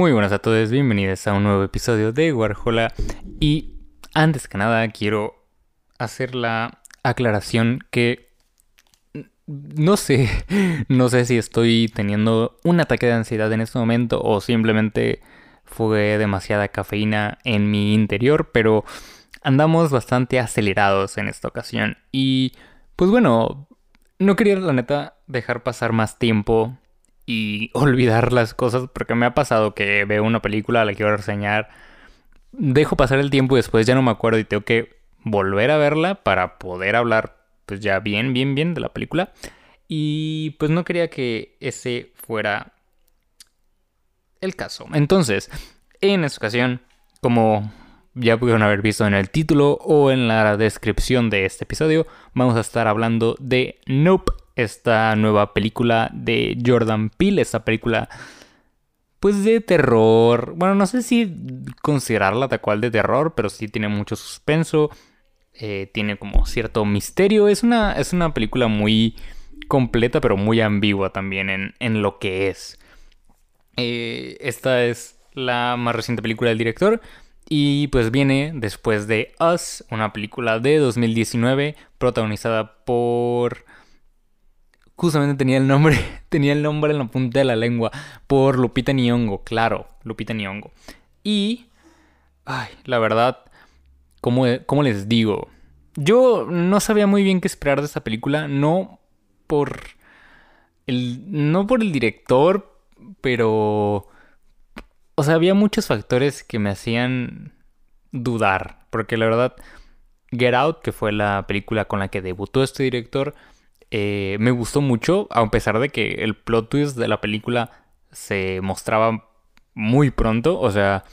Muy buenas a todos, bienvenidos a un nuevo episodio de Warhola. Y antes que nada quiero hacer la aclaración que no sé, no sé si estoy teniendo un ataque de ansiedad en este momento o simplemente fue demasiada cafeína en mi interior, pero andamos bastante acelerados en esta ocasión. Y pues bueno, no quería la neta dejar pasar más tiempo y olvidar las cosas porque me ha pasado que veo una película, la quiero reseñar, dejo pasar el tiempo y después ya no me acuerdo y tengo que volver a verla para poder hablar pues ya bien, bien, bien de la película. Y pues no quería que ese fuera el caso. Entonces, en esta ocasión, como ya pudieron haber visto en el título o en la descripción de este episodio, vamos a estar hablando de Nope esta nueva película de Jordan Peele, esta película pues de terror. Bueno, no sé si considerarla tal cual de terror, pero sí tiene mucho suspenso, eh, tiene como cierto misterio. Es una, es una película muy completa, pero muy ambigua también en, en lo que es. Eh, esta es la más reciente película del director. Y pues viene después de Us, una película de 2019 protagonizada por justamente tenía el nombre, tenía el nombre en la punta de la lengua por Lupita Nyong'o, claro, Lupita Nyong'o. Y, ay, la verdad, ¿cómo, ¿cómo, les digo? Yo no sabía muy bien qué esperar de esta película, no por el, no por el director, pero, o sea, había muchos factores que me hacían dudar, porque la verdad, Get Out, que fue la película con la que debutó este director, eh, me gustó mucho, a pesar de que el plot twist de la película se mostraba muy pronto. O sea,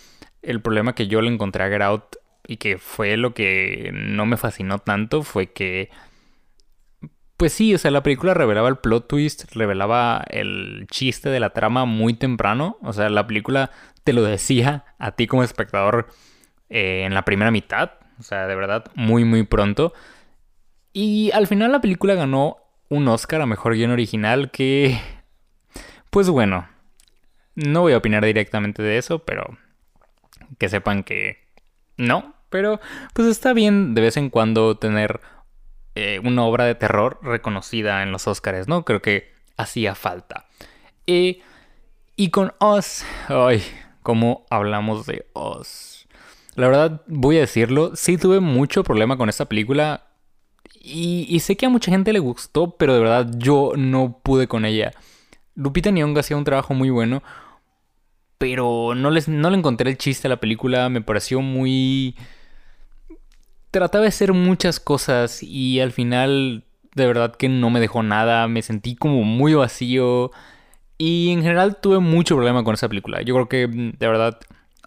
el problema que yo le encontré a Get Out y que fue lo que no me fascinó tanto fue que... Pues sí, o sea, la película revelaba el plot twist, revelaba el chiste de la trama muy temprano. O sea, la película te lo decía a ti como espectador eh, en la primera mitad. O sea, de verdad, muy, muy pronto. Y al final la película ganó un Oscar a Mejor Guión Original que... Pues bueno, no voy a opinar directamente de eso, pero que sepan que no. Pero pues está bien de vez en cuando tener eh, una obra de terror reconocida en los Oscars, ¿no? Creo que hacía falta. y con Oz, ay, ¿cómo hablamos de Oz? La verdad, voy a decirlo, sí tuve mucho problema con esta película y, sé que a mucha gente le gustó, pero de verdad yo no pude con ella. Lupita Nyong'o hacía un trabajo muy bueno, pero no, les, no le encontré el chiste a la película. Me pareció muy... Trataba de hacer muchas cosas y al final de verdad que no me dejó nada. Me sentí como muy vacío. Y en general tuve mucho problema con esa película. Yo creo que de verdad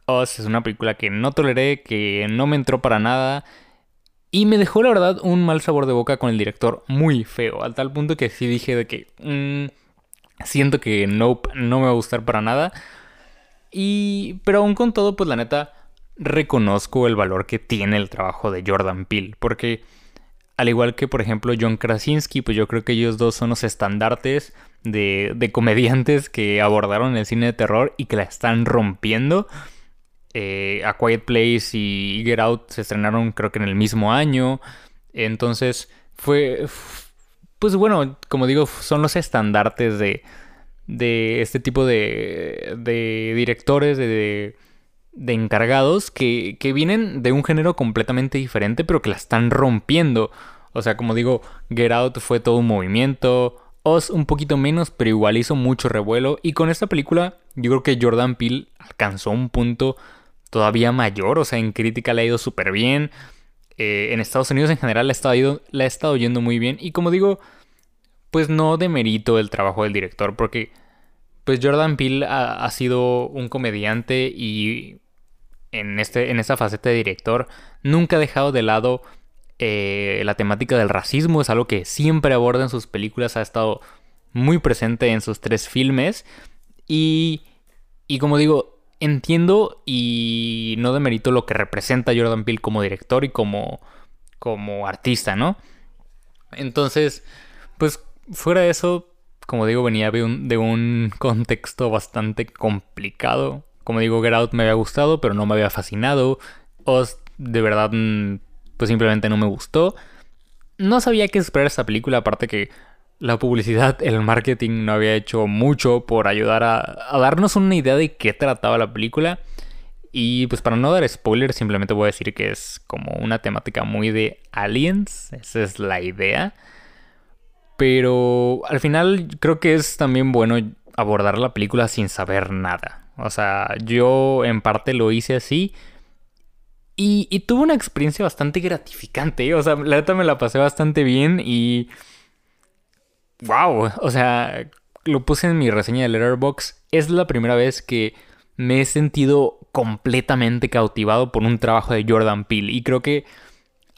Us es una película que no toleré, que no me entró para nada. Y me dejó, la verdad, un mal sabor de boca con el director muy feo. Al tal punto que sí dije de que... Mm, siento que Nope no me va a gustar para nada. Y... Pero aún con todo, pues la neta, reconozco el valor que tiene el trabajo de Jordan Peele. Porque... Al igual que, por ejemplo, John Krasinski, pues yo creo que ellos dos son los estandartes de, de comediantes que abordaron el cine de terror y que la están rompiendo. Eh, A Quiet Place y Get Out se estrenaron creo que en el mismo año. Entonces fue... Pues bueno, como digo, son los estandartes de, de este tipo de, de directores, de, de encargados que, que, vienen de un género completamente diferente, pero que la están rompiendo. O sea, como digo, Get Out fue todo un movimiento, Oz un poquito menos, pero igual hizo mucho revuelo. Y con esta película, yo creo que Jordan Peele alcanzó un punto todavía mayor, o sea, en crítica le ha ido súper bien. Eh, en Estados Unidos en general le ha, estado, yendo muy bien. Y como digo, pues no demerito el trabajo del director, porque pues Jordan Peele ha, sido un comediante y en, este, en esta faceta de director, nunca ha dejado de lado eh, la temática del racismo, es algo que siempre aborda en sus películas, ha estado muy presente en sus tres filmes. Y, y como digo, entiendo y no demerito lo que representa Jordan Peele como director y como, como artista, ¿no? Entonces, pues fuera de eso, como digo, venía de un, de un contexto bastante complicado. Como digo, Get me había gustado, pero no me había fascinado. Oz, de verdad, mm, pues simplemente no me gustó. No sabía qué esperar esta película, aparte que la publicidad, el marketing no había hecho mucho por ayudar a, darnos una idea de qué trataba la película. Y pues para no dar spoilers, simplemente voy a decir que es como una temática muy de aliens. Esa es la idea. Pero al final creo que es también bueno abordar la película sin saber nada. O sea, yo en parte lo hice así. Y, y tuve una experiencia bastante gratificante. O sea, la neta me la pasé bastante bien y wow, o sea, lo puse en mi reseña de Letterboxd. Es la primera vez que me he sentido completamente cautivado por un trabajo de Jordan Peele. Y creo que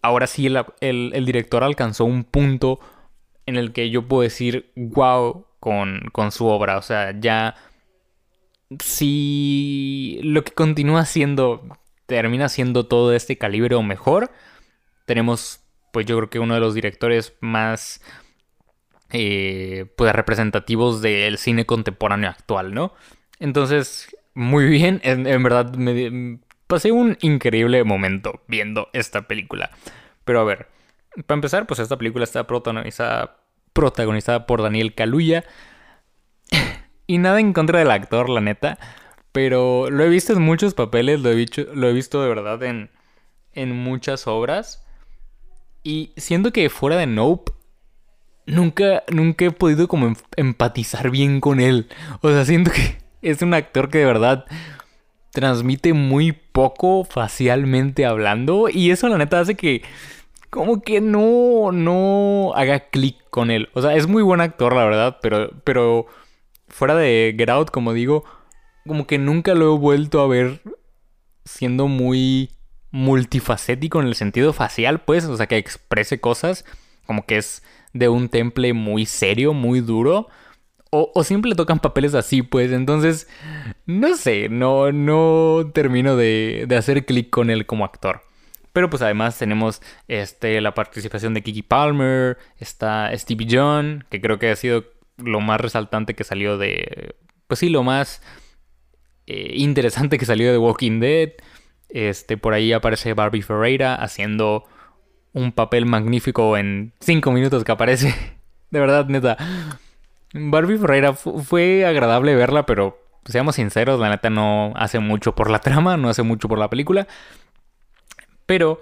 ahora sí el, director alcanzó un punto en el que yo puedo decir wow con, con su obra. O sea, ya si lo que continúa siendo termina siendo todo de este calibre o mejor, tenemos pues yo creo que uno de los directores más eh, pues representativos del cine contemporáneo actual, ¿no? Entonces, muy bien, en, verdad me pasé un increíble momento viendo esta película. Pero a ver, para empezar, pues esta película está protagonizada, por Daniel Kaluuya. y nada en contra del actor, la neta. Pero lo he visto en muchos papeles, lo he visto, lo he visto de verdad en, en muchas obras. Y siento que fuera de Nope, nunca, nunca he podido como em, empatizar bien con él. O sea, siento que es un actor que de verdad transmite muy poco facialmente hablando. Y eso la neta hace que como que no, no haga clic con él. O sea, es muy buen actor, la verdad, pero, pero fuera de Get Out, como digo, como que nunca lo he vuelto a ver siendo muy multifacético en el sentido facial, pues, o sea, que exprese cosas, como que es de un temple muy serio, muy duro. O, o siempre tocan papeles así, pues. Entonces, no sé, no, no termino de, de hacer clic con él como actor. Pero pues además tenemos este, la participación de Kiki Palmer, está Stevie John, que creo que ha sido lo más resaltante que salió de... Pues sí, lo más eh, interesante que salió de Walking Dead. Este, por ahí aparece Barbie Ferreira haciendo un papel magnífico en cinco minutos que aparece. De verdad, neta. Barbie Ferreira fue agradable verla, pero seamos sinceros, la neta no hace mucho por la trama, no hace mucho por la película. Pero,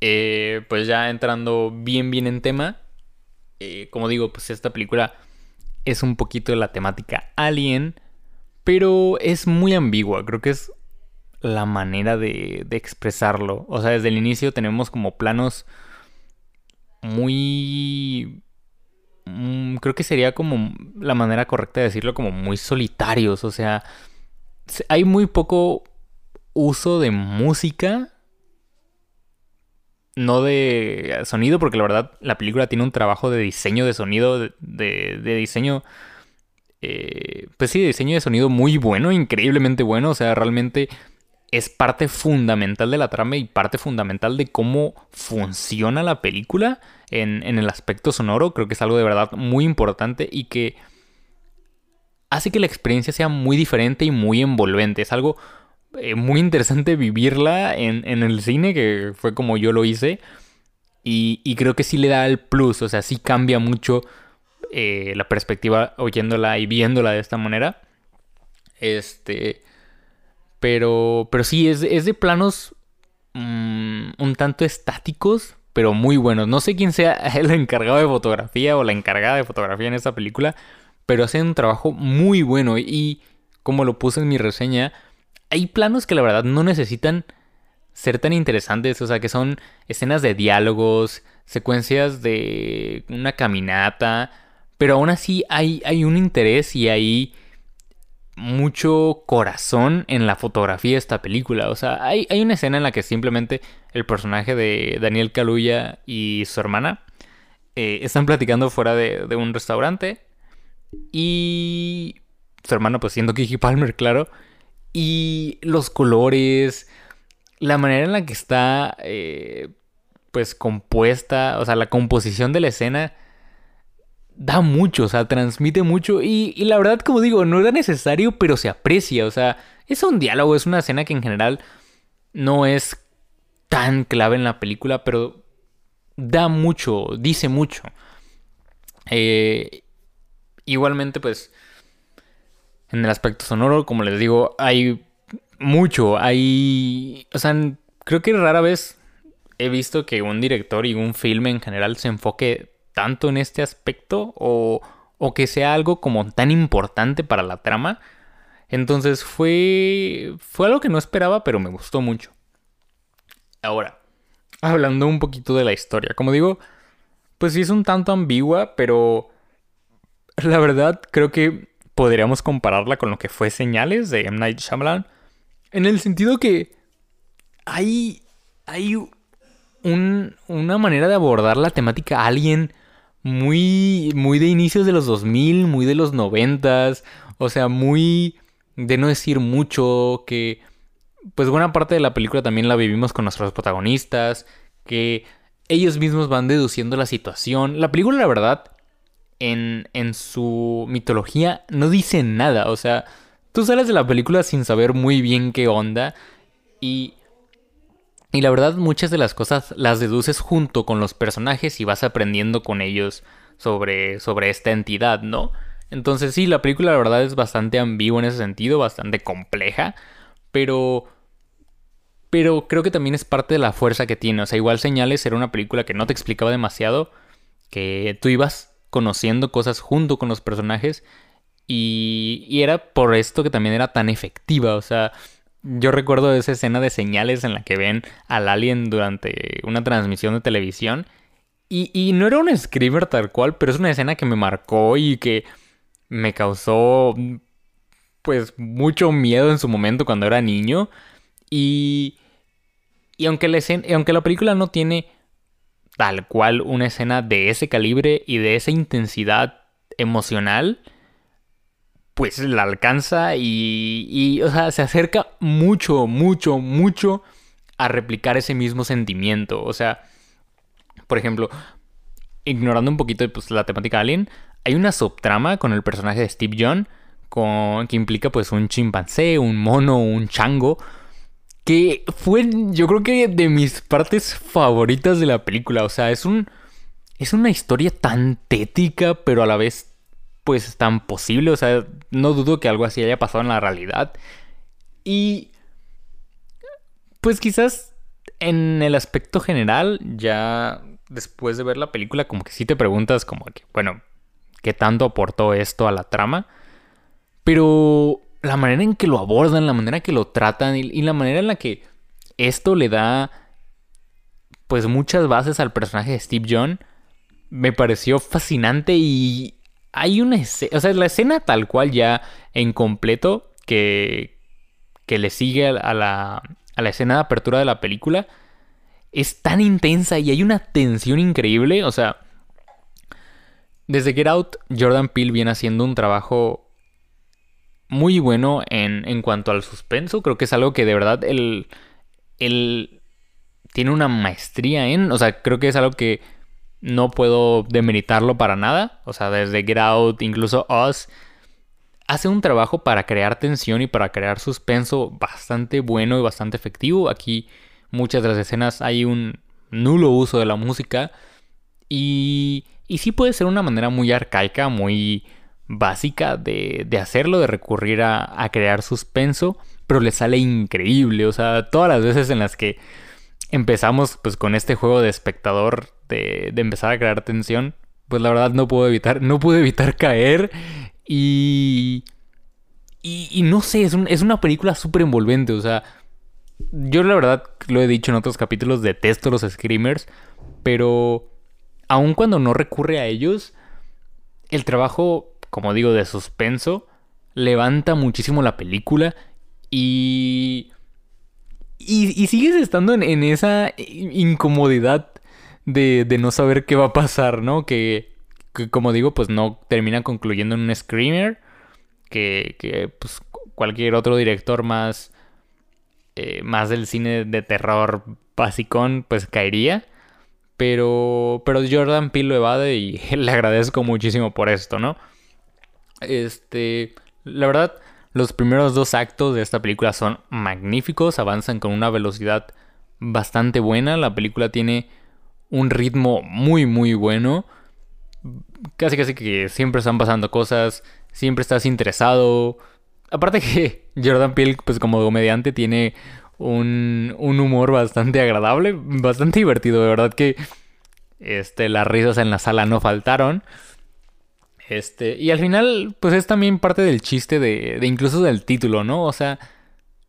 eh, pues ya entrando bien, bien en tema, eh, como digo, pues esta película es un poquito la temática alien, pero es muy ambigua. Creo que es la manera de, expresarlo. O sea, desde el inicio tenemos como planos muy... Mm, creo que sería como la manera correcta de decirlo, como muy solitarios. O sea, hay muy poco uso de música. No de sonido, porque la verdad la película tiene un trabajo de diseño de sonido, de, de diseño eh, pues sí, de diseño de sonido muy bueno, increíblemente bueno. O sea, realmente es parte fundamental de la trama y parte fundamental de cómo funciona la película en, el aspecto sonoro. Creo que es algo de verdad muy importante y que hace que la experiencia sea muy diferente y muy envolvente. Es algo eh, muy interesante vivirla en, el cine, que fue como yo lo hice. Y, y, creo que sí le da el plus, o sea, sí cambia mucho eh, la perspectiva oyéndola y viéndola de esta manera. Este. Pero, pero sí, es, de planos mm, un tanto estáticos, pero muy buenos. No sé quién sea el encargado de fotografía o la encargada de fotografía en esta película, pero hacen un trabajo muy bueno. Y como lo puse en mi reseña, hay planos que la verdad no necesitan ser tan interesantes. O sea, que son escenas de diálogos, secuencias de una caminata. Pero aún así hay, hay un interés y hay mucho corazón en la fotografía de esta película. O sea, hay, hay una escena en la que simplemente el personaje de Daniel Kaluuya y su hermana eh, están platicando fuera de, de, un restaurante. Y su hermana, pues siendo Kiki Palmer, claro. Y los colores, la manera en la que está, eh, pues compuesta, o sea, la composición de la escena da mucho, o sea, transmite mucho y, la verdad, como digo, no era necesario, pero se aprecia, o sea, es un diálogo, es una escena que en general no es tan clave en la película, pero da mucho, dice mucho. Eh, igualmente, pues, en el aspecto sonoro, como les digo, hay mucho, hay, o sea, creo que rara vez he visto que un director y un filme en general se enfoque tanto en este aspecto o, o que sea algo como tan importante para la trama. Entonces fue, fue algo que no esperaba, pero me gustó mucho. Ahora, hablando un poquito de la historia, como digo, pues sí es un tanto ambigua, pero la verdad creo que podríamos compararla con lo que fue Señales de M. Night Shyamalan, en el sentido que hay, hay una manera de abordar la temática alien muy, muy de inicios de los 2000, muy de los 90, o sea, muy de no decir mucho, que pues buena parte de la película también la vivimos con nuestros protagonistas, que ellos mismos van deduciendo la situación. La película, la verdad, en, en su mitología no dice nada, o sea, tú sales de la película sin saber muy bien qué onda y y la verdad muchas de las cosas las deduces junto con los personajes y vas aprendiendo con ellos sobre, sobre esta entidad, ¿no? Entonces sí, la película la verdad es bastante ambigua en ese sentido, bastante compleja, pero... Pero creo que también es parte de la fuerza que tiene. O sea, igual Señales era una película que no te explicaba demasiado, que tú ibas conociendo cosas junto con los personajes y, y era por esto que también era tan efectiva. O sea, yo recuerdo esa escena de señales en la que ven al alien durante una transmisión de televisión. Y, no era un screamer tal cual, pero es una escena que me marcó y que me causó pues mucho miedo en su momento cuando era niño. Y, y aunque, la aunque la película no tiene tal cual una escena de ese calibre y de esa intensidad emocional, pues la alcanza y, o sea, se acerca mucho, mucho, mucho a replicar ese mismo sentimiento. O sea, por ejemplo, ignorando un poquito pues, la temática Alien, hay una subtrama con el personaje de Steve John con, que implica pues un chimpancé, un mono, un chango. Que fue, yo creo que de mis partes favoritas de la película. O sea, es un. Es una historia tan tétrica, pero a la vez pues es tan posible, o sea, no dudo que algo así haya pasado en la realidad. Y pues quizás en el aspecto general, ya después de ver la película, como que sí te preguntas como bueno, ¿qué tanto aportó esto a la trama? Pero la manera en que lo abordan, la manera en que lo tratan y, la manera en la que esto le da pues muchas bases al personaje de Steve John, me pareció fascinante y hay una escena, o sea, la escena tal cual ya en completo que, que le sigue a la, a la escena de apertura de la película es tan intensa y hay una tensión increíble, o sea, desde Get Out, Jordan Peele viene haciendo un trabajo muy bueno en, en cuanto al suspenso, creo que es algo que de verdad él, él tiene una maestría en, o sea, creo que es algo que no puedo demeritarlo para nada. O sea, desde Get Out, incluso Us, hace un trabajo para crear tensión y para crear suspenso bastante bueno y bastante efectivo. Aquí muchas de las escenas hay un nulo uso de la música y, y sí puede ser una manera muy arcaica, muy básica de, de hacerlo, de recurrir a, a crear suspenso, pero le sale increíble. O sea, todas las veces en las que empezamos pues con este juego de espectador de, empezar a crear tensión, pues la verdad no puedo evitar, no pude evitar caer y, y, no sé, es, es una película súper envolvente, o sea, yo la verdad lo he dicho en otros capítulos, detesto los screamers, pero aun cuando no recurre a ellos, el trabajo, como digo, de suspenso, levanta muchísimo la película y... Y, sigues estando en, esa incomodidad de, no saber qué va a pasar, ¿no? Que, como digo, pues no termina concluyendo en un screamer. Que, pues, cualquier otro director más, eh, más del cine de terror basicón, pues caería. Pero, pero Jordan Peele evade y le agradezco muchísimo por esto, ¿no? Este, la verdad, los primeros dos actos de esta película son magníficos, avanzan con una velocidad bastante buena, la película tiene un ritmo muy muy bueno, casi casi que siempre están pasando cosas, siempre estás interesado, aparte que Jordan Peele pues como comediante tiene un, un humor bastante agradable, bastante divertido, de verdad que este, las risas en la sala no faltaron. Este, y al final, pues es también parte del chiste de, incluso del título, ¿no? O sea,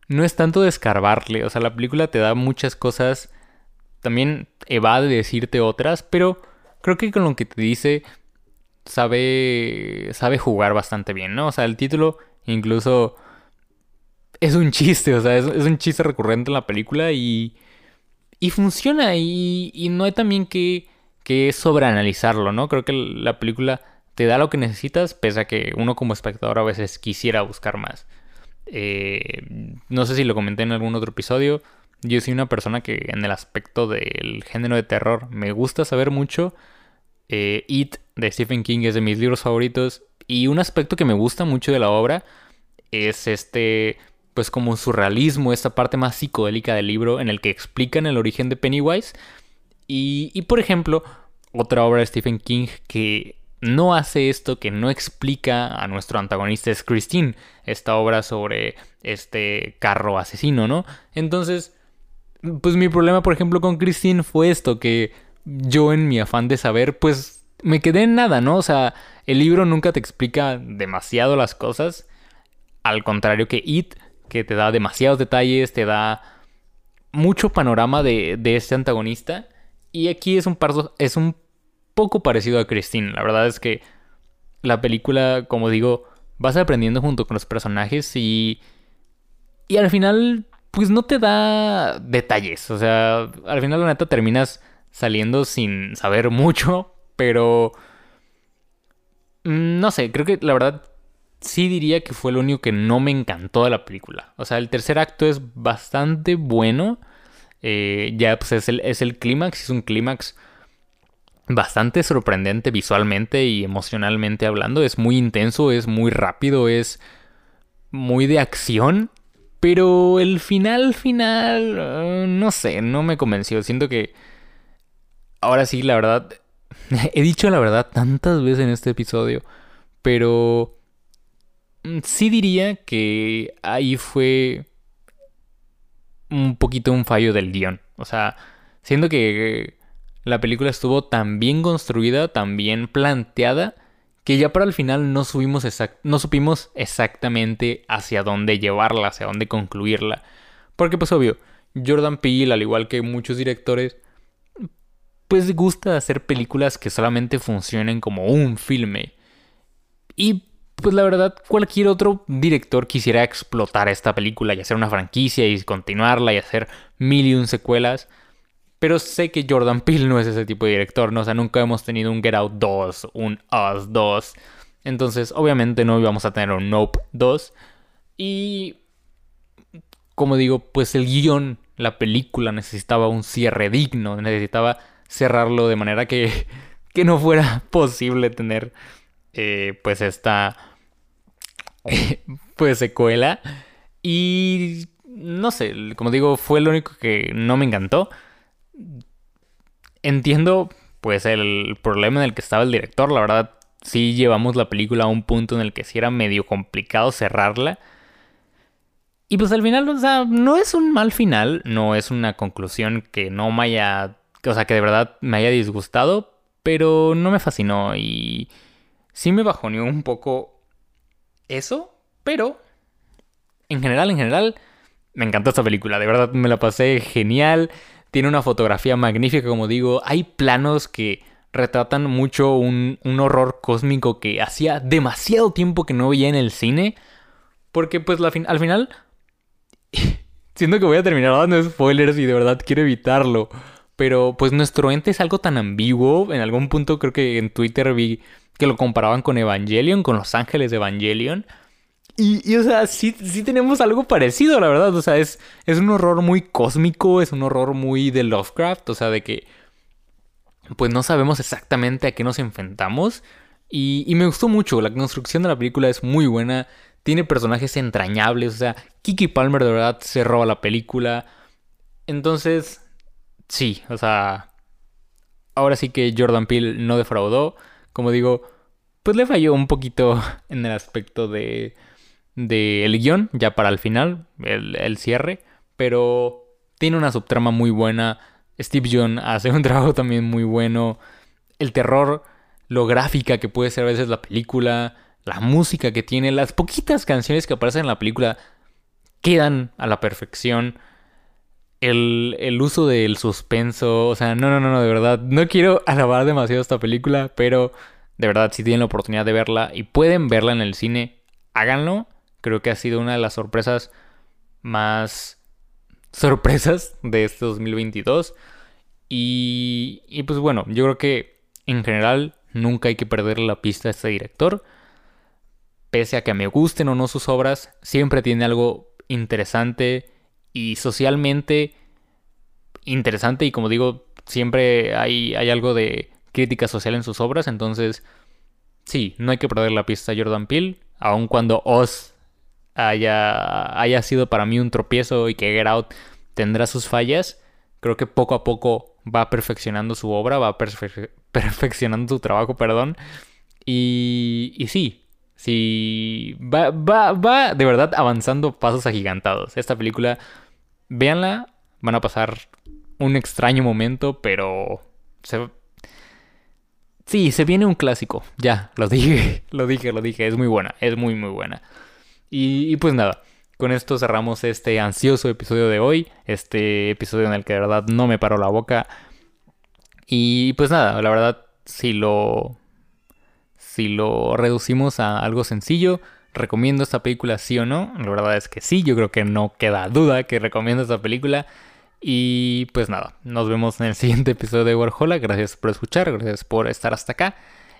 no es tanto de escarbarle, o sea, la película te da muchas cosas, también evade decirte otras, pero creo que con lo que te dice sabe sabe jugar bastante bien, ¿no? O sea, el título incluso es un chiste, o sea, es, un chiste recurrente en la película y y funciona y, y no hay también que que sobreanalizarlo, ¿no? Creo que la película te da lo que necesitas, pese a que uno como espectador a veces quisiera buscar más. Eh, no sé si lo comenté en algún otro episodio. Yo soy una persona que en el aspecto del género de terror me gusta saber mucho. Eh, It de Stephen King es de mis libros favoritos. Y un aspecto que me gusta mucho de la obra es este, pues como surrealismo, esta parte más psicodélica del libro en el que explican el origen de Pennywise. Y, y por ejemplo, otra obra de Stephen King que no hace esto, que no explica a nuestro antagonista es Christine, esta obra sobre este carro asesino, ¿no? Entonces, pues mi problema, por ejemplo, con Christine fue esto, que yo en mi afán de saber, pues me quedé en nada, ¿no? O sea, el libro nunca te explica demasiado las cosas, al contrario que It, que te da demasiados detalles, te da mucho panorama de, de este antagonista. Y aquí es un, es un poco parecido a Christine. La verdad es que la película, como digo, vas aprendiendo junto con los personajes y. Y al final, pues no te da detalles. O sea, al final, la neta, terminas saliendo sin saber mucho, pero. Mm, no sé, creo que la verdad sí diría que fue lo único que no me encantó de la película. O sea, el tercer acto es bastante bueno. Eh, ya pues es el, es el clímax, es un clímax bastante sorprendente visualmente y emocionalmente hablando. Es muy intenso, es muy rápido, es muy de acción. Pero el final, final, eh, no sé, no me convenció. Siento que ahora sí, la verdad, he dicho la verdad tantas veces en este episodio, pero mm, sí diría que ahí fue un poquito un fallo del guion. O sea, siento que la película estuvo tan bien construida, tan bien planteada, que ya para el final no, supimos exactamente hacia dónde llevarla, hacia dónde concluirla. Porque pues obvio, Jordan Peele, al igual que muchos directores, pues gusta hacer películas que solamente funcionen como un filme. Y pues la verdad, cualquier otro director quisiera explotar esta película y hacer una franquicia y continuarla y hacer mil y un secuelas. Pero sé que Jordan Peele no es ese tipo de director, ¿no? O sea, nunca hemos tenido un Get Out 2, un Us 2. Entonces, obviamente no íbamos a tener un Nope 2. Y... Como digo, pues el guion, la película necesitaba un cierre digno, necesitaba cerrarlo de manera que, que no fuera posible tener eh, pues esta pues secuela. Y no sé, como digo, fue lo único que no me encantó entiendo pues el problema en el que estaba el director, la verdad sí llevamos la película a un punto en el que sí era medio complicado cerrarla. Y pues al final, o sea, no es un mal final, no es una conclusión que no me haya, o sea, que de verdad me haya disgustado, pero no me fascinó y sí me bajoneó un poco eso, pero en general, en general, me encantó esta película, de verdad me la pasé genial. Tiene una fotografía magnífica, como digo. Hay planos que retratan mucho un, horror cósmico que hacía demasiado tiempo que no veía en el cine. Porque pues al final... Siento que voy a terminar dando spoilers y de verdad quiero evitarlo. Pero pues nuestro ente es algo tan ambiguo. En algún punto creo que en Twitter vi que lo comparaban con Evangelion, con los ángeles de Evangelion. Y, o sea, sí, sí tenemos algo parecido, la verdad. O sea, es, es un horror muy cósmico, es un horror muy de Lovecraft. O sea, de que pues no sabemos exactamente a qué nos enfrentamos. Y, y, me gustó mucho, la construcción de la película es muy buena, tiene personajes entrañables, o sea, Kiki Palmer de verdad se roba la película. Entonces, sí, o sea, ahora sí que Jordan Peele no defraudó, como digo, pues le falló un poquito en el aspecto de del guion, ya para el final, el, el cierre, pero tiene una subtrama muy buena Steve John hace un trabajo también muy bueno. El terror, lo gráfica que puede ser a veces la película, la música que tiene, las poquitas canciones que aparecen en la película quedan a la perfección. El, el uso del suspenso, o sea, no, no, no, no, de verdad, no quiero alabar demasiado esta película, pero de verdad, si tienen la oportunidad de verla y pueden verla en el cine, háganlo. Creo que ha sido una de las sorpresas más sorpresas de este 2022. Y, y pues bueno, yo creo que en general nunca hay que perder la pista a este director. Pese a que me gusten o no sus obras, siempre tiene algo interesante y socialmente interesante. Y como digo, siempre hay, hay algo de crítica social en sus obras. Entonces, sí, no hay que perder la pista a Jordan Peele. Aun cuando Oz haya, haya sido para mí un tropiezo y que Get Out tendrá sus fallas, creo que poco a poco va perfeccionando su obra, va perfeccionando su trabajo, perdón. Y, y sí, sí, va, va, va de verdad avanzando pasos agigantados. Esta película, véanla, van a pasar un extraño momento, pero Sí, se viene un clásico. Ya, lo dije, lo dije, lo dije. Es muy buena, es muy, muy buena. Y, pues nada, con esto cerramos este ansioso episodio de hoy. Este episodio en el que de verdad no me paró la boca. Y pues nada, la verdad, si lo. Si lo reducimos a algo sencillo, ¿recomiendo esta película sí o no? La verdad es que sí, yo creo que no queda duda que recomiendo esta película. Y pues nada, nos vemos en el siguiente episodio de Warhola. Gracias por escuchar, gracias por estar hasta acá.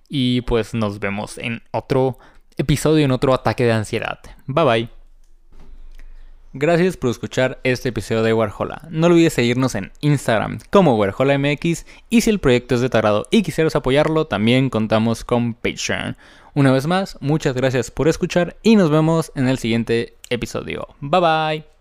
Y pues nos vemos en otro episodio en otro ataque de ansiedad. Bye bye. Gracias por escuchar este episodio de Warhola. No olvides seguirnos en Instagram como WarholaMX y si el proyecto es de tarado y quisieras apoyarlo, también contamos con Patreon. Una vez más, muchas gracias por escuchar y nos vemos en el siguiente episodio. Bye bye.